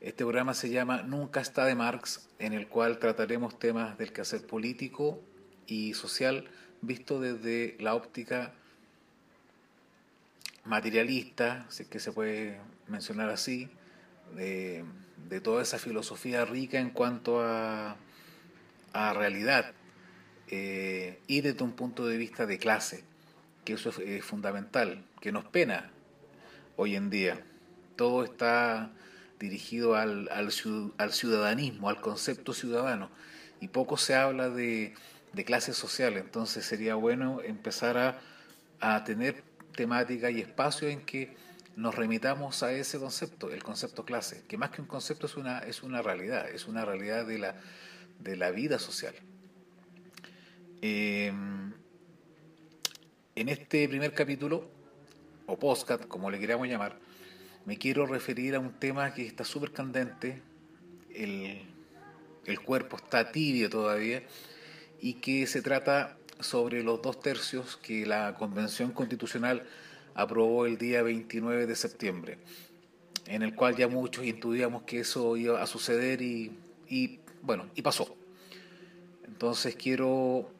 Este programa se llama Nunca está de Marx, en el cual trataremos temas del quehacer político y social visto desde la óptica materialista, si es que se puede mencionar así, de, toda esa filosofía rica en cuanto a, a realidad eh, y desde un punto de vista de clase, que eso es fundamental, que nos pena hoy en día. Todo está dirigido al, al, ciudadanismo, al concepto ciudadano, y poco se habla de, de clase social, entonces sería bueno empezar a, a tener temática y espacio en que nos remitamos a ese concepto, el concepto clase, que más que un concepto es una, es una realidad, es una realidad de la, de la vida social. Em, en este primer capítulo, o postcat, como le queramos llamar, me quiero referir a un tema que está súper candente, el, cuerpo está tibio todavía, y que se trata sobre los dos tercios que la Convención Constitucional aprobó el día 29 de septiembre, en el cual ya muchos intuíamos que eso iba a suceder y, y bueno, y pasó. Entonces quiero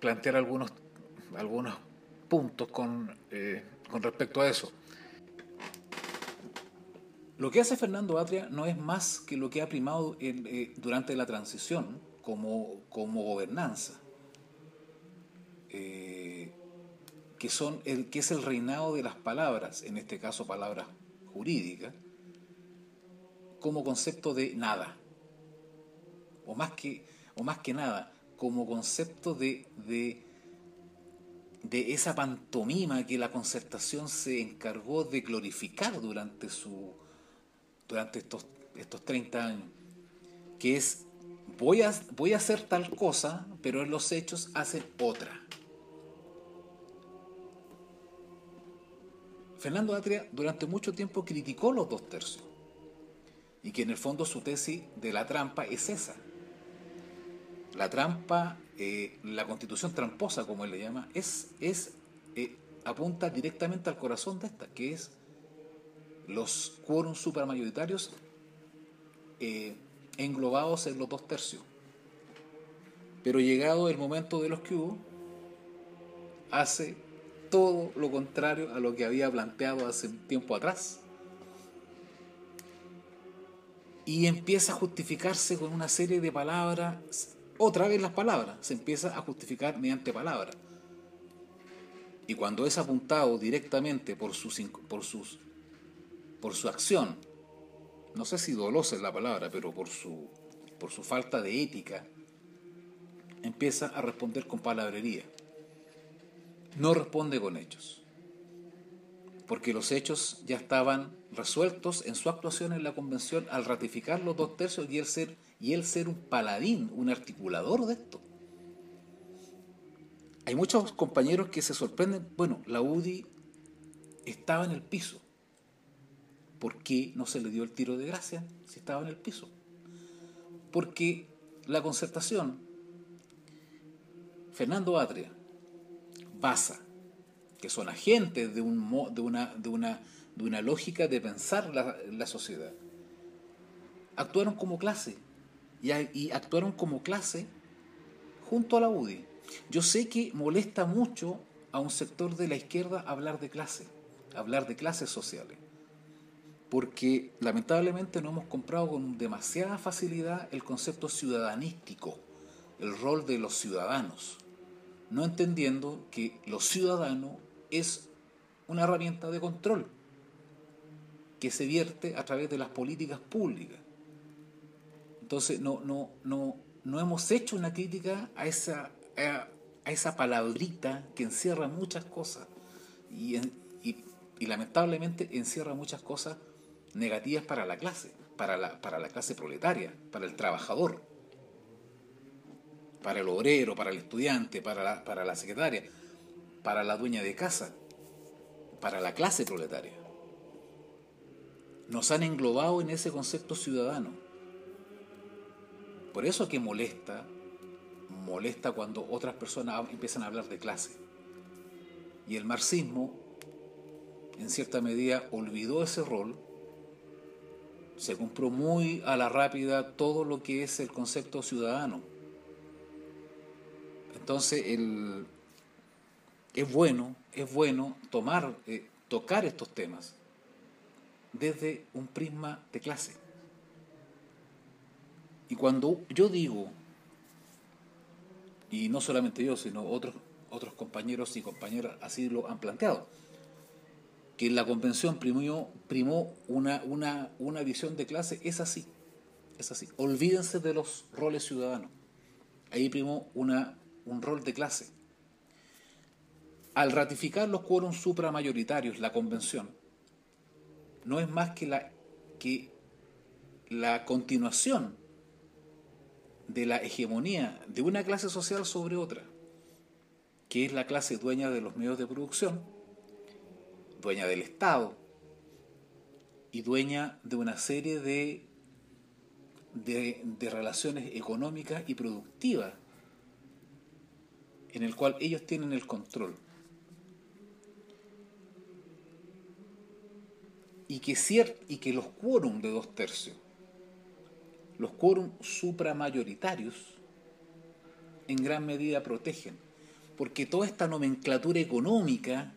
plantear algunos, algunos puntos con, eh, con respecto a eso. Lo que hace Fernando Atria no es más que lo que ha primado eh, durante la transición como, como gobernanza, eh, que, son el, que es el reinado de las palabras, en este caso palabras jurídicas, como concepto de nada, o más que, o más que nada, como concepto de, de, de esa pantomima que la concertación se encargó de glorificar durante, su, durante estos, estos 30 años, que es voy a, voy a hacer tal cosa, pero en los hechos hacen otra. Fernando Atria durante mucho tiempo criticó los dos tercios y que en el fondo su tesis de la trampa es esa, la trampa, eh, la constitución tramposa, como él le llama, es, es eh, apunta directamente al corazón de esta, que es los quórum supermayoritarios eh, englobados en los dos tercios. Pero llegado el momento de los que hubo, hace todo lo contrario a lo que había planteado hace un tiempo atrás. Y empieza a justificarse con una serie de palabras otra vez las palabras, se empieza a justificar mediante palabras. Y cuando es apuntado directamente por, sus, por, sus, por su acción, no sé si dolosa es la palabra, pero por su, por su falta de ética, empieza a responder con palabrería. No responde con hechos. Porque los hechos ya estaban resueltos en su actuación en la convención al ratificar los dos tercios y el ser y él ser un paladín, un articulador de esto. Hay muchos compañeros que se sorprenden, bueno, la UDI estaba en el piso. ¿Por qué no se le dio el tiro de gracia si estaba en el piso? Porque la concertación, Fernando Atria, Baza, que son agentes de, un, de, una, de, una, de una lógica de pensar la, la sociedad, actuaron como clase y, actuaron como clase junto a la UDI. Yo sé que molesta mucho a un sector de la izquierda hablar de clase, hablar de clases sociales, porque lamentablemente no hemos comprado con demasiada facilidad el concepto ciudadanístico, el rol de los ciudadanos, no entendiendo que lo ciudadano es una herramienta de control que se vierte a través de las políticas públicas. Entonces, no, no, no, no hemos hecho una crítica a esa, a, esa palabrita que encierra muchas cosas y, y, lamentablemente encierra muchas cosas negativas para la clase, para la, para la clase proletaria, para el trabajador, para el obrero, para el estudiante, para la, para la secretaria, para la dueña de casa, para la clase proletaria. Nos han englobado en ese concepto ciudadano por eso que molesta, molesta cuando otras personas empiezan a hablar de clase. Y el marxismo, en cierta medida, olvidó ese rol se compró muy a la rápida todo lo que es el concepto ciudadano. Entonces, es bueno, es bueno tomar, eh, tocar estos temas desde un prisma de clase. Y cuando yo digo, y no solamente yo, sino otros, otros compañeros y compañeras así lo han planteado, que la convención primó, primó una, una, una visión de clase, es así, es así. Olvídense de los roles ciudadanos. Ahí primó una, un rol de clase. Al ratificar los quórums supramayoritarios, la convención, no es más que la, que la continuación de la hegemonía de una clase social sobre otra, que es la clase dueña de los medios de producción, dueña del Estado y dueña de una serie de, de, relaciones económicas y productivas en el cual ellos tienen el control. Y que, y que los quórum de dos tercios, los quórum supramayoritarios, en gran medida protegen. Porque toda esta nomenclatura económica,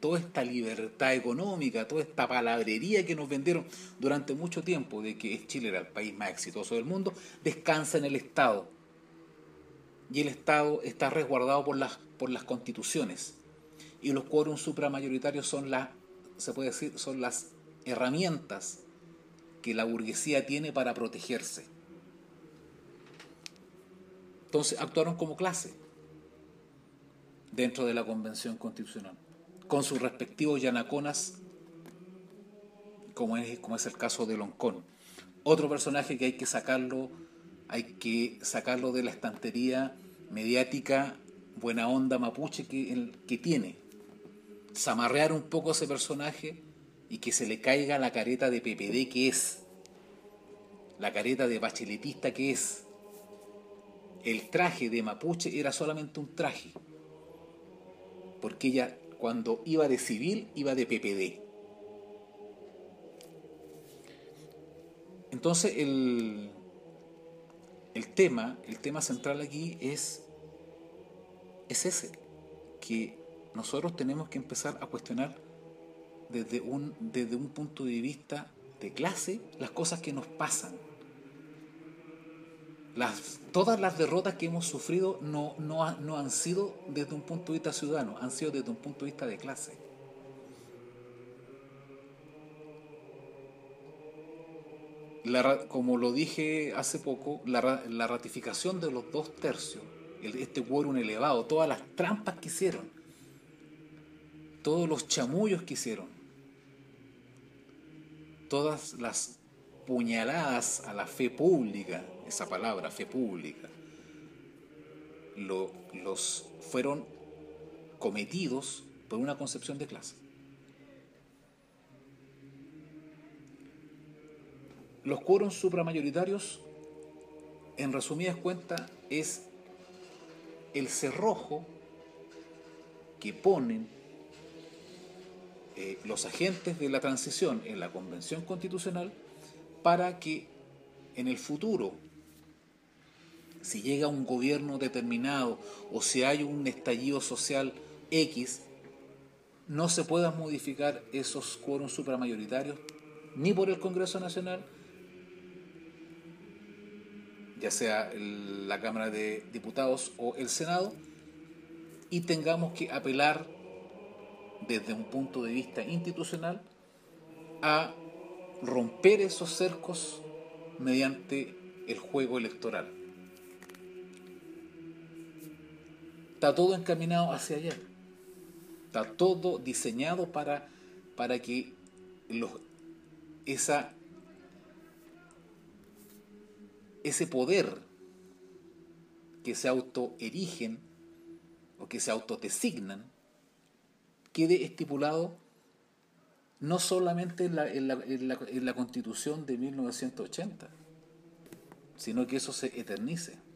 toda esta libertad económica, toda esta palabrería que nos vendieron durante mucho tiempo de que Chile era el país más exitoso del mundo, descansa en el Estado y el Estado está resguardado por las, por las constituciones. Y los quórums supramayoritarios son las, se puede decir, son las herramientas que la burguesía tiene para protegerse. Entonces actuaron como clase dentro de la Convención Constitucional, con sus respectivos yanaconas, como es, como es el caso de Loncón. Otro personaje que hay que sacarlo hay que sacarlo de la estantería mediática buena onda mapuche que, que tiene. Zamarrear un poco ese personaje y que se le caiga la careta de PPD que es, la careta de bacheletista que es. El traje de mapuche era solamente un traje, porque ella cuando iba de civil iba de PPD. Entonces el, el tema, el tema central aquí es, es ese, que nosotros tenemos que empezar a cuestionar desde un, desde un punto de vista de clase las cosas que nos pasan. Todas las derrotas que hemos sufrido no, no, han sido desde un punto de vista ciudadano, han sido desde un punto de vista de clase. como lo dije hace poco, la, ratificación de los dos tercios, este quórum elevado, todas las trampas que hicieron, todos los chamullos que hicieron, todas las puñaladas a la fe pública, esa palabra, fe pública, los fueron cometidos por una concepción de clase. Los quórums supramayoritarios, en resumidas cuentas, es el cerrojo que ponen eh, los agentes de la transición en la Convención Constitucional para que en el futuro, si llega un gobierno determinado o si hay un estallido social X, no se puedan modificar esos quórums supramayoritarios ni por el Congreso Nacional ya sea la Cámara de Diputados o el Senado, y tengamos que apelar desde un punto de vista institucional a romper esos cercos mediante el juego electoral. Está todo encaminado hacia allá. Está todo diseñado para, para que los, esa ese poder que se autoerigen o que se autodesignan quede estipulado no solamente en la, en la constitución de 1980, sino que eso se eternice.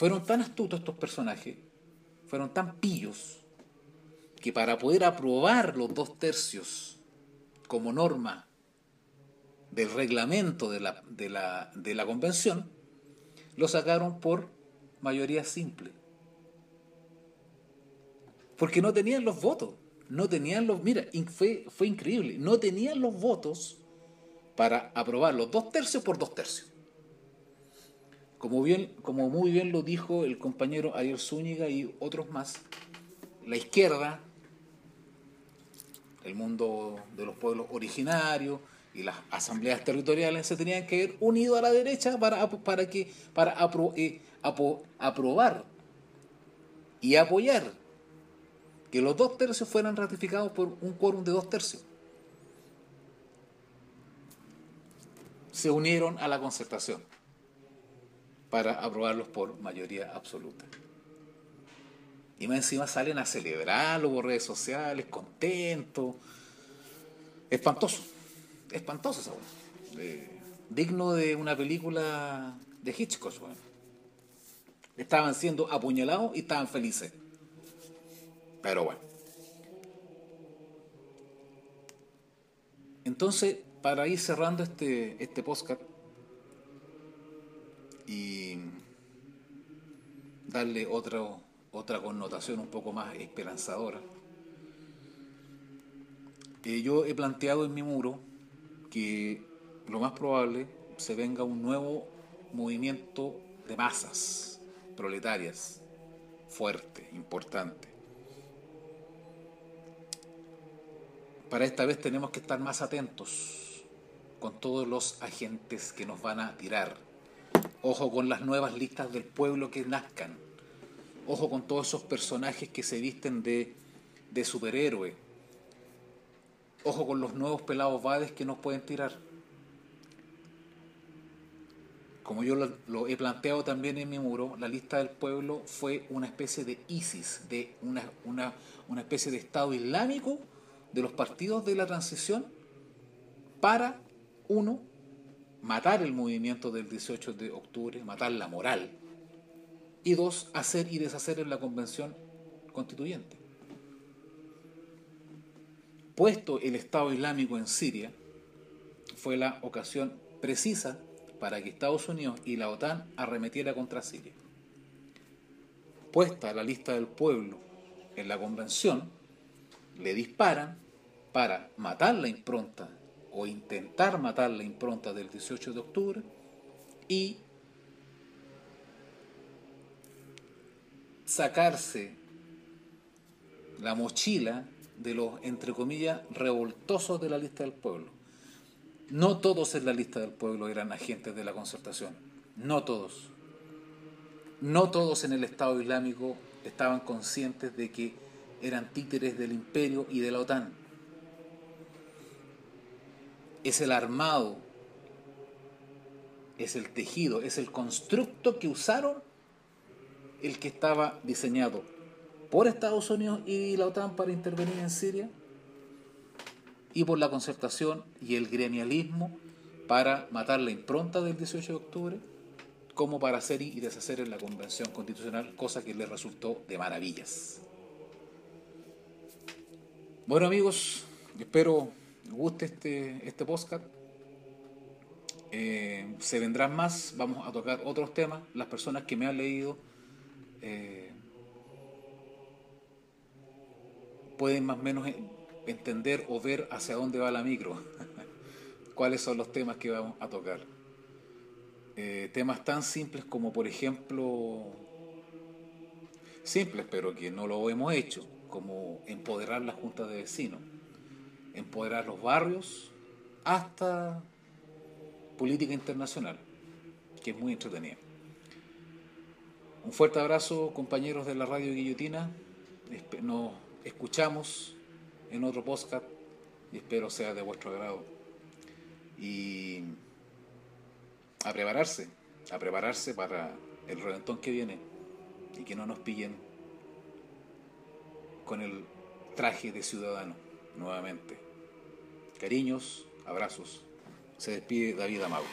Fueron tan astutos estos personajes, fueron tan pillos, que para poder aprobar los dos tercios como norma del reglamento de la, de la, de la convención, lo sacaron por mayoría simple. Porque no tenían los votos. No tenían los. Mira, fue, fue increíble. No tenían los votos para aprobar los dos tercios por dos tercios. Como, muy bien lo dijo el compañero Ariel Zúñiga y otros más, la izquierda, el mundo de los pueblos originarios y las asambleas territoriales se tenían que ir unidos a la derecha para, para, que, para eh, aprobar y apoyar que los dos tercios fueran ratificados por un quórum de dos tercios. Se unieron a la concertación para aprobarlos por mayoría absoluta. Y más encima salen a celebrarlo por redes sociales, contentos. Espantoso, espantoso esa digno de una película de Hitchcock. Estaban siendo apuñalados y estaban felices. Pero bueno. Entonces, para ir cerrando este, este podcast y darle otro, otra connotación un poco más esperanzadora, eh, yo he planteado en mi muro que lo más probable se venga un nuevo movimiento de masas proletarias fuerte, importante Para esta vez tenemos que estar más atentos con todos los agentes que nos van a tirar. Ojo con las nuevas listas del pueblo que nazcan. Ojo con todos esos personajes que se visten de, de superhéroe. Ojo con los nuevos pelados vades que nos pueden tirar. Como yo lo, he planteado también en mi muro, la lista del pueblo fue una especie de ISIS, de una, una, una especie de Estado islámico de los partidos de la transición para, uno, matar el movimiento del 18 de octubre, matar la moral, y dos, hacer y deshacer en la convención constituyente. Puesto el Estado Islámico en Siria, fue la ocasión precisa para que Estados Unidos y la OTAN arremetiera contra Siria. Puesta la lista del pueblo en la convención, le disparan para matar la impronta o intentar matar la impronta del 18 de octubre y sacarse la mochila de los, entre comillas, revoltosos de la lista del pueblo. No todos en la lista del pueblo eran agentes de la concertación, no todos. No todos en el Estado Islámico estaban conscientes de que eran títeres del imperio y de la OTAN. Es el armado, es el tejido, es el constructo que usaron el que estaba diseñado por Estados Unidos y la OTAN para intervenir en Siria y por la concertación y el gremialismo para matar la impronta del 18 de octubre como para hacer y deshacer en la convención constitucional, cosa que les resultó de maravillas. Bueno amigos, espero guste este, este podcast. Eh, se vendrán más, vamos a tocar otros temas. Las personas que me han leído eh, pueden más o menos entender o ver hacia dónde va la micro, cuáles son los temas que vamos a tocar. Eh, temas tan simples como, por ejemplo, simples, pero que no lo hemos hecho como empoderar las juntas de vecinos, empoderar los barrios, hasta política internacional, que es muy entretenida. Un fuerte abrazo, compañeros de la radio Guillotina. Nos escuchamos en otro podcast y espero sea de vuestro agrado. Y a prepararse, a prepararse para el reventón que viene y que no nos pillen con el traje de ciudadano nuevamente. Cariños, abrazos. Se despide David Amago.